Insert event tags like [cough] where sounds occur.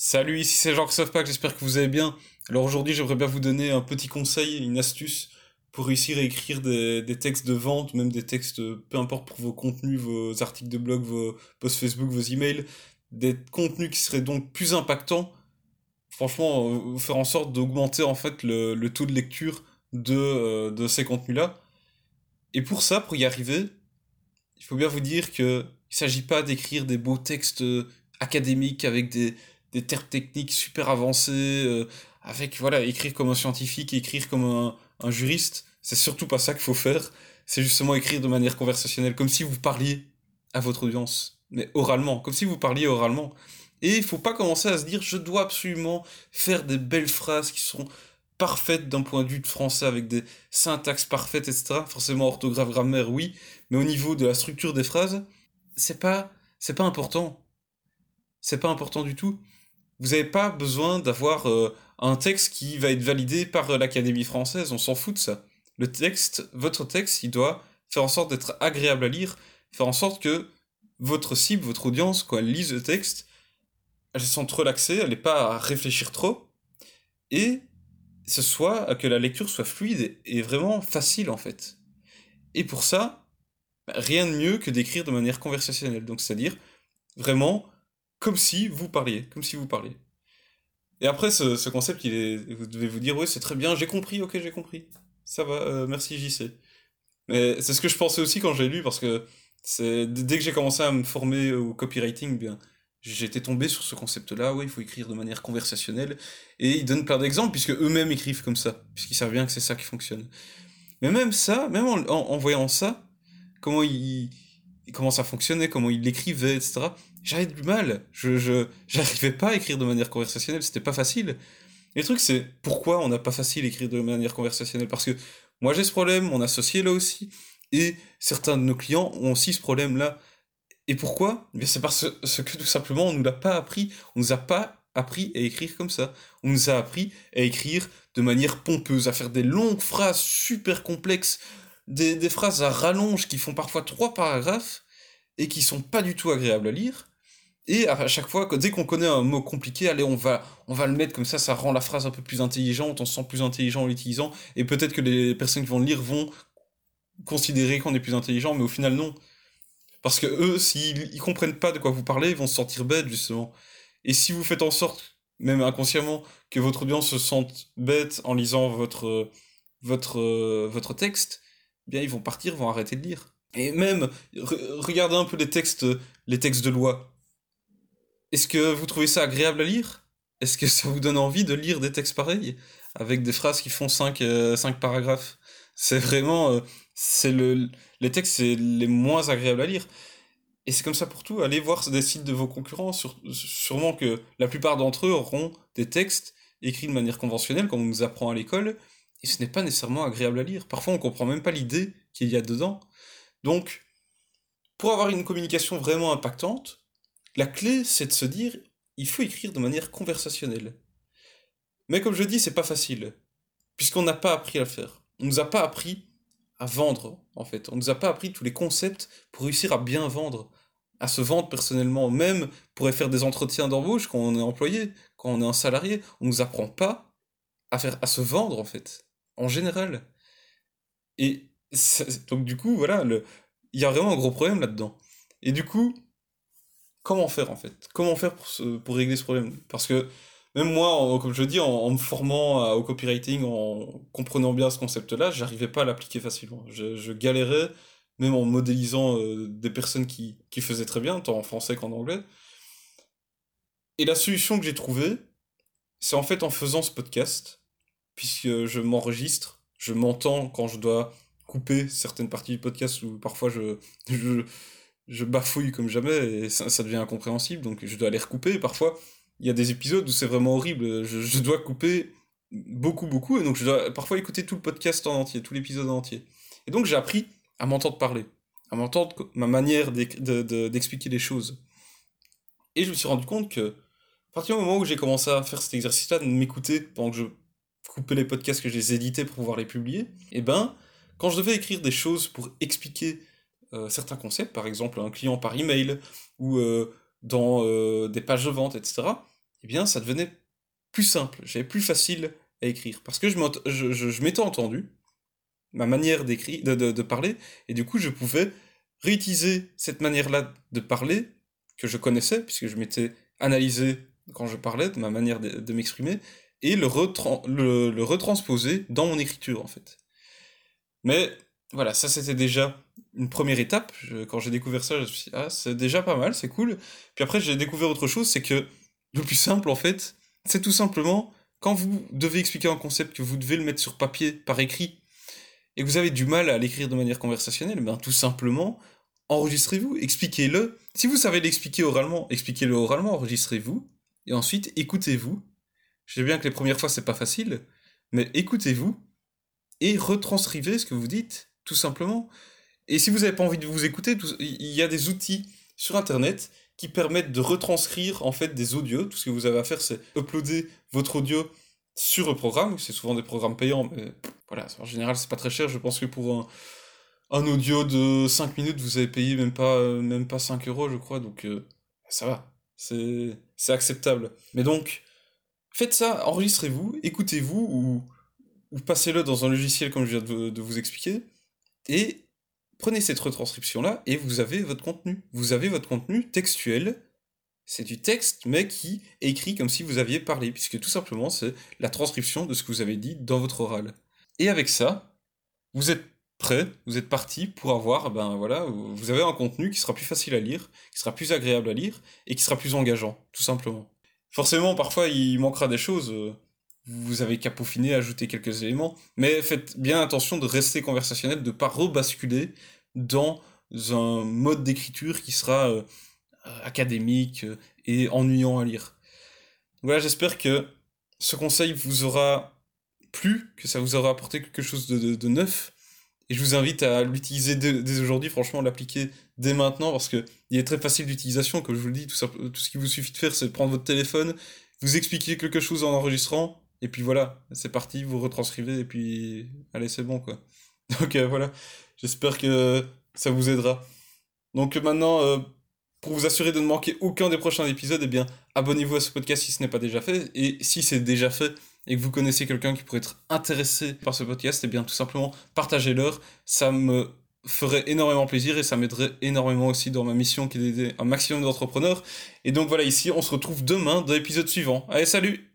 Salut, ici c'est Jean-Christophe Pack, j'espère que vous allez bien. Alors aujourd'hui, j'aimerais bien vous donner un petit conseil, une astuce pour réussir à écrire des, textes de vente, même des textes, peu importe pour vos contenus, vos articles de blog, vos posts Facebook, vos emails, des contenus qui seraient donc plus impactants. Franchement, euh, faire en sorte d'augmenter en fait le, taux de lecture de, euh, de ces contenus-là. Et pour ça, pour y arriver, il faut bien vous dire qu'il ne s'agit pas d'écrire des beaux textes académiques avec des, des termes techniques super avancés, euh, avec, voilà, écrire comme un scientifique, écrire comme un, un juriste. C'est surtout pas ça qu'il faut faire. C'est justement écrire de manière conversationnelle, comme si vous parliez à votre audience, mais oralement, comme si vous parliez oralement. Et il faut pas commencer à se dire, je dois absolument faire des belles phrases qui sont parfaites d'un point de vue de français, avec des syntaxes parfaites, etc. Forcément, orthographe, grammaire, oui, mais au niveau de la structure des phrases, c'est pas, c'est pas important. C'est pas important du tout vous n'avez pas besoin d'avoir euh, un texte qui va être validé par euh, l'Académie française, on s'en fout de ça. Le texte, votre texte, il doit faire en sorte d'être agréable à lire, faire en sorte que votre cible, votre audience, quand elle lise le texte, elle se sente relaxée, elle n'est pas à réfléchir trop, et ce soit que la lecture soit fluide et vraiment facile en fait. Et pour ça, bah, rien de mieux que d'écrire de manière conversationnelle. Donc c'est-à-dire vraiment comme si vous parliez, comme si vous parliez. Et après, ce, concept, il est, vous devez vous dire, oui, c'est très bien, j'ai compris, ok, j'ai compris. Ça va, euh, merci JC. Mais c'est ce que je pensais aussi quand j'ai lu, parce que dès que j'ai commencé à me former au copywriting, bien, j'étais tombé sur ce concept-là, oui, il faut écrire de manière conversationnelle, et ils donnent plein d'exemples, puisque eux-mêmes écrivent comme ça, puisqu'ils savent bien que c'est ça qui fonctionne. Mais même ça, même en, voyant ça, comment comment ça fonctionnait, comment il l'écrivait, etc j'avais du mal. Je, je, j'arrivais pas à écrire de manière conversationnelle, c'était pas facile. Et le truc, c'est pourquoi on n'a pas facile écrire de manière conversationnelle? Parce que moi j'ai ce problème, mon associé là aussi, et certains de nos clients ont aussi ce problème-là. Et pourquoi? Eh C'est parce que tout simplement on nous l'a pas appris. On nous a pas appris à écrire comme ça. On nous a appris à écrire de manière pompeuse, à faire des longues phrases super complexes, des, des phrases à rallonge qui font parfois trois paragraphes et qui sont pas du tout agréables à lire. Et à chaque fois, dès qu'on connaît un mot compliqué, allez, on va, on va le mettre comme ça, ça rend la phrase un peu plus intelligente, on se sent plus intelligent en l'utilisant, et peut-être que les personnes qui vont le lire vont considérer qu'on est plus intelligent, mais au final, non. Parce que eux, s'ils ils comprennent pas de quoi vous parlez, ils vont se sentir bêtes, justement. Et si vous faites en sorte, même inconsciemment, que votre audience se sente bête en lisant votre, votre, votre texte, bien, ils vont partir, vont arrêter de lire. Et même, regardez un peu les textes, les textes de loi. Est-ce que vous trouvez ça agréable à lire? Est-ce que ça vous donne envie de lire des textes pareils? Avec des phrases qui font 5 euh, paragraphes. C'est vraiment euh, c'est le les textes c'est les moins agréables à lire. Et c'est comme ça pour tout, allez voir des sites de vos concurrents, sûrement que la plupart d'entre eux auront des textes écrits de manière conventionnelle comme on nous apprend à l'école et ce n'est pas nécessairement agréable à lire. Parfois on comprend même pas l'idée qu'il y a dedans. Donc pour avoir une communication vraiment impactante, la clé, c'est de se dire, il faut écrire de manière conversationnelle. Mais comme je dis, c'est pas facile, puisqu'on n'a pas appris à le faire. On nous a pas appris à vendre, en fait. On nous a pas appris tous les concepts pour réussir à bien vendre, à se vendre personnellement. Même pour faire des entretiens d'embauche quand on est employé, quand on est un salarié, on nous apprend pas à faire, à se vendre, en fait. En général. Et donc du coup, voilà, il y a vraiment un gros problème là-dedans. Et du coup, comment faire en fait? Comment faire pour, pour régler ce problème? Parce que même moi, comme je dis, en, me formant au copywriting, en comprenant bien ce concept-là, j'arrivais pas à l'appliquer facilement. Je, galérais, même en modélisant euh, des personnes qui, qui faisaient très bien, tant en français qu'en anglais. Et la solution que j'ai trouvée, c'est en fait en faisant ce podcast, puisque je m'enregistre, je m'entends quand je dois couper certaines parties du podcast où parfois je, je, je bafouille comme jamais et ça, devient incompréhensible, donc je dois les recouper. parfois, il y a des épisodes où c'est vraiment horrible. Je, dois couper beaucoup, beaucoup, et donc je dois parfois écouter tout le podcast en entier, tout l'épisode en entier. Et donc j'ai appris à m'entendre parler, à m'entendre ma manière d'expliquer les choses. Et je me suis rendu compte que, à partir du moment où j'ai commencé à faire cet exercice-là, de m'écouter pendant que je coupais les podcasts, que je les éditais pour pouvoir les publier, et eh ben, quand je devais écrire des choses pour expliquer euh, certains concepts, par exemple un client par email ou euh, dans euh, des pages de vente, etc., eh bien, ça devenait plus simple, j'avais plus facile à écrire. Parce que je, m'étais entendu, ma manière d'écrire, de, de, parler, et du coup, je pouvais réutiliser cette manière-là de parler, que je connaissais, puisque je m'étais analysé quand je parlais, de ma manière de, m'exprimer, et le, retransposer dans mon écriture, en fait. Mais voilà, ça c'était déjà une première étape. quand j'ai découvert ça, je me suis dit, ah, c'est déjà pas mal, c'est cool. Puis après, j'ai découvert autre chose, c'est que le plus simple, en fait, c'est tout simplement, quand vous devez expliquer un concept, que vous devez le mettre sur papier, par écrit, et que vous avez du mal à l'écrire de manière conversationnelle, ben tout simplement, enregistrez-vous, expliquez-le. Si vous savez l'expliquer oralement, expliquez-le oralement, enregistrez-vous, et ensuite écoutez-vous. Je sais bien que les premières fois c'est pas facile, mais écoutez-vous et retranscrivez ce que vous dites, tout simplement. Et si vous n'avez pas envie de vous écouter, il y a des outils sur internet qui permettent de retranscrire en fait des audios. Tout ce que vous avez à faire, c'est uploader votre audio sur un programme. C'est souvent des programmes payants, mais voilà, en général, c'est pas très cher. Je pense que pour un, audio de 5 minutes, vous avez payé même pas, même pas 5 euros, je crois, donc euh, ça va, c'est acceptable. Mais donc, faites ça, enregistrez-vous, écoutez-vous, ou, passez-le dans un logiciel comme je viens de, de vous expliquer, et prenez cette retranscription-là, et vous avez votre contenu. Vous avez votre contenu textuel, c'est du texte, mais qui est écrit comme si vous aviez parlé, puisque tout simplement, c'est la transcription de ce que vous avez dit dans votre oral. Et avec ça, vous êtes prêt, vous êtes parti pour avoir, ben voilà, vous avez un contenu qui sera plus facile à lire, qui sera plus agréable à lire et qui sera plus engageant, tout simplement. Forcément, parfois il manquera des choses, euh, vous avez qu'à peaufiner, ajouter quelques éléments, mais faites bien attention de rester conversationnel, de ne pas rebasculer dans un mode d'écriture qui sera euh, académique euh, et ennuyant à lire. Voilà, j'espère que ce conseil vous aura plu, que ça vous aura apporté quelque chose de neuf et je vous invite à l'utiliser dès, aujourd'hui, franchement, l'appliquer dès maintenant, parce qu'il est très facile d'utilisation, comme je vous le dis, tout, ce qu'il vous suffit de faire, c'est prendre votre téléphone, vous expliquer quelque chose en enregistrant, et puis voilà, c'est parti, vous retranscrivez, et puis allez, c'est bon, quoi. [laughs] Donc euh, voilà, j'espère que ça vous aidera. Donc maintenant, euh, pour vous assurer de ne manquer aucun des prochains épisodes, eh bien, abonnez-vous à ce podcast si ce n'est pas déjà fait, et si c'est déjà fait, et que vous connaissez quelqu'un qui pourrait être intéressé par ce podcast, eh bien tout simplement partagez-leur. Ça me ferait énormément plaisir et ça m'aiderait énormément aussi dans ma mission qui est d'aider un maximum d'entrepreneurs. Et donc voilà, ici on se retrouve demain dans l'épisode suivant. Allez, salut